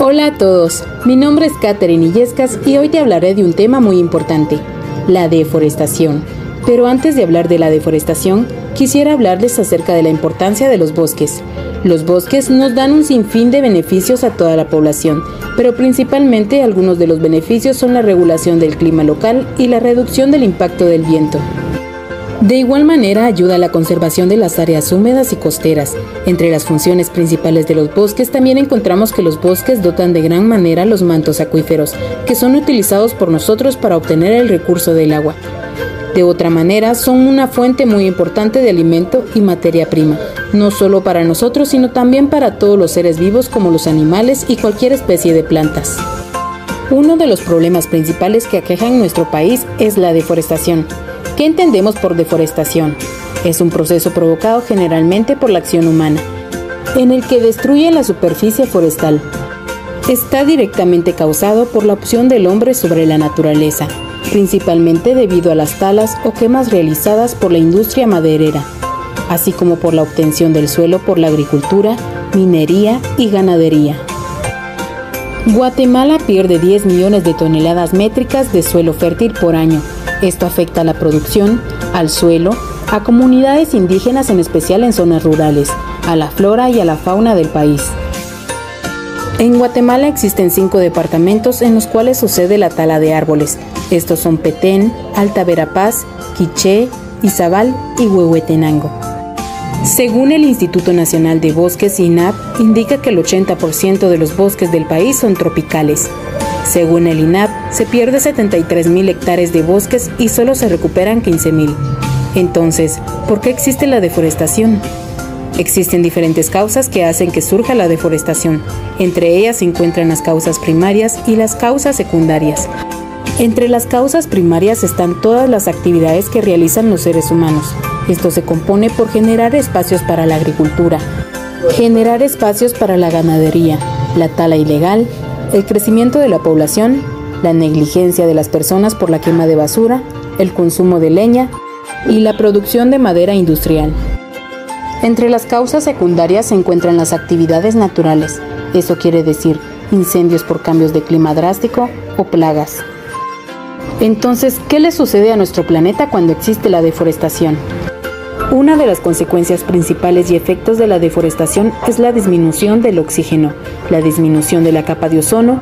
Hola a todos, mi nombre es Katherine Illescas y hoy te hablaré de un tema muy importante, la deforestación. Pero antes de hablar de la deforestación, quisiera hablarles acerca de la importancia de los bosques. Los bosques nos dan un sinfín de beneficios a toda la población, pero principalmente algunos de los beneficios son la regulación del clima local y la reducción del impacto del viento. De igual manera ayuda a la conservación de las áreas húmedas y costeras. Entre las funciones principales de los bosques también encontramos que los bosques dotan de gran manera los mantos acuíferos, que son utilizados por nosotros para obtener el recurso del agua. De otra manera, son una fuente muy importante de alimento y materia prima, no solo para nosotros, sino también para todos los seres vivos como los animales y cualquier especie de plantas. Uno de los problemas principales que aquejan nuestro país es la deforestación. ¿Qué entendemos por deforestación? Es un proceso provocado generalmente por la acción humana, en el que destruye la superficie forestal. Está directamente causado por la opción del hombre sobre la naturaleza, principalmente debido a las talas o quemas realizadas por la industria maderera, así como por la obtención del suelo por la agricultura, minería y ganadería. Guatemala pierde 10 millones de toneladas métricas de suelo fértil por año esto afecta a la producción, al suelo, a comunidades indígenas en especial en zonas rurales, a la flora y a la fauna del país. En Guatemala existen cinco departamentos en los cuales sucede la tala de árboles. Estos son Petén, Alta Verapaz, Quiché, Izabal y Huehuetenango. Según el Instituto Nacional de Bosques INAP, indica que el 80% de los bosques del país son tropicales, según el INAP, se pierde 73.000 hectáreas de bosques y solo se recuperan 15.000. Entonces, ¿por qué existe la deforestación? Existen diferentes causas que hacen que surja la deforestación. Entre ellas se encuentran las causas primarias y las causas secundarias. Entre las causas primarias están todas las actividades que realizan los seres humanos. Esto se compone por generar espacios para la agricultura, generar espacios para la ganadería, la tala ilegal, el crecimiento de la población, la negligencia de las personas por la quema de basura, el consumo de leña y la producción de madera industrial. Entre las causas secundarias se encuentran las actividades naturales, eso quiere decir incendios por cambios de clima drástico o plagas. Entonces, ¿qué le sucede a nuestro planeta cuando existe la deforestación? Una de las consecuencias principales y efectos de la deforestación es la disminución del oxígeno, la disminución de la capa de ozono,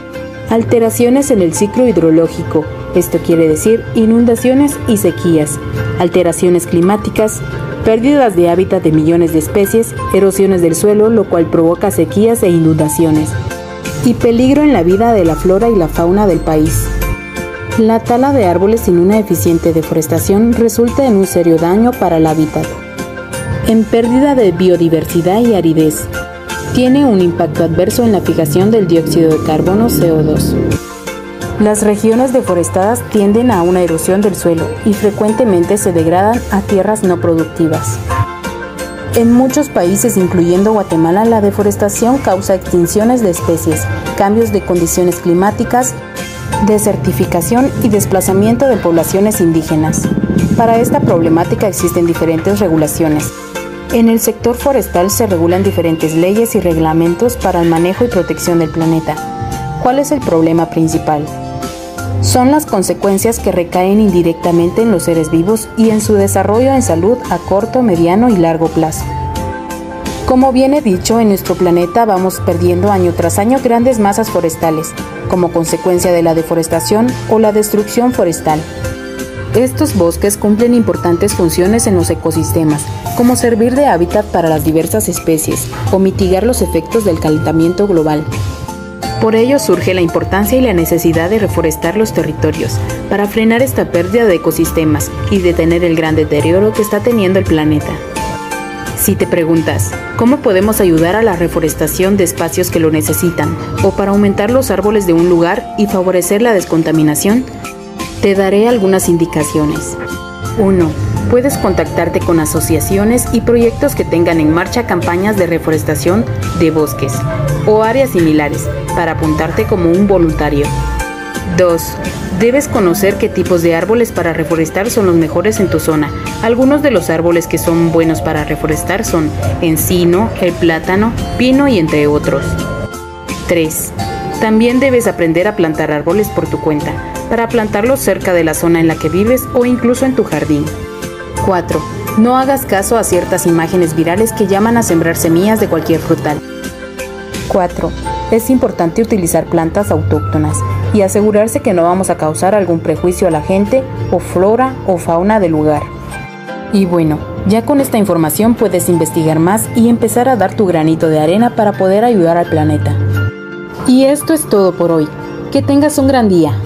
alteraciones en el ciclo hidrológico, esto quiere decir inundaciones y sequías, alteraciones climáticas, pérdidas de hábitat de millones de especies, erosiones del suelo, lo cual provoca sequías e inundaciones, y peligro en la vida de la flora y la fauna del país. La tala de árboles sin una eficiente deforestación resulta en un serio daño para el hábitat, en pérdida de biodiversidad y aridez. Tiene un impacto adverso en la fijación del dióxido de carbono CO2. Las regiones deforestadas tienden a una erosión del suelo y frecuentemente se degradan a tierras no productivas. En muchos países, incluyendo Guatemala, la deforestación causa extinciones de especies, cambios de condiciones climáticas, desertificación y desplazamiento de poblaciones indígenas. Para esta problemática existen diferentes regulaciones. En el sector forestal se regulan diferentes leyes y reglamentos para el manejo y protección del planeta. ¿Cuál es el problema principal? Son las consecuencias que recaen indirectamente en los seres vivos y en su desarrollo en salud a corto, mediano y largo plazo. Como bien he dicho, en nuestro planeta vamos perdiendo año tras año grandes masas forestales, como consecuencia de la deforestación o la destrucción forestal. Estos bosques cumplen importantes funciones en los ecosistemas, como servir de hábitat para las diversas especies o mitigar los efectos del calentamiento global. Por ello surge la importancia y la necesidad de reforestar los territorios para frenar esta pérdida de ecosistemas y detener el gran deterioro que está teniendo el planeta. Si te preguntas, ¿cómo podemos ayudar a la reforestación de espacios que lo necesitan o para aumentar los árboles de un lugar y favorecer la descontaminación? Te daré algunas indicaciones. 1. Puedes contactarte con asociaciones y proyectos que tengan en marcha campañas de reforestación de bosques o áreas similares para apuntarte como un voluntario. 2. Debes conocer qué tipos de árboles para reforestar son los mejores en tu zona. Algunos de los árboles que son buenos para reforestar son encino, el plátano, pino y entre otros. 3. También debes aprender a plantar árboles por tu cuenta, para plantarlos cerca de la zona en la que vives o incluso en tu jardín. 4. No hagas caso a ciertas imágenes virales que llaman a sembrar semillas de cualquier frutal. 4. Es importante utilizar plantas autóctonas y asegurarse que no vamos a causar algún prejuicio a la gente o flora o fauna del lugar. Y bueno, ya con esta información puedes investigar más y empezar a dar tu granito de arena para poder ayudar al planeta. Y esto es todo por hoy. Que tengas un gran día.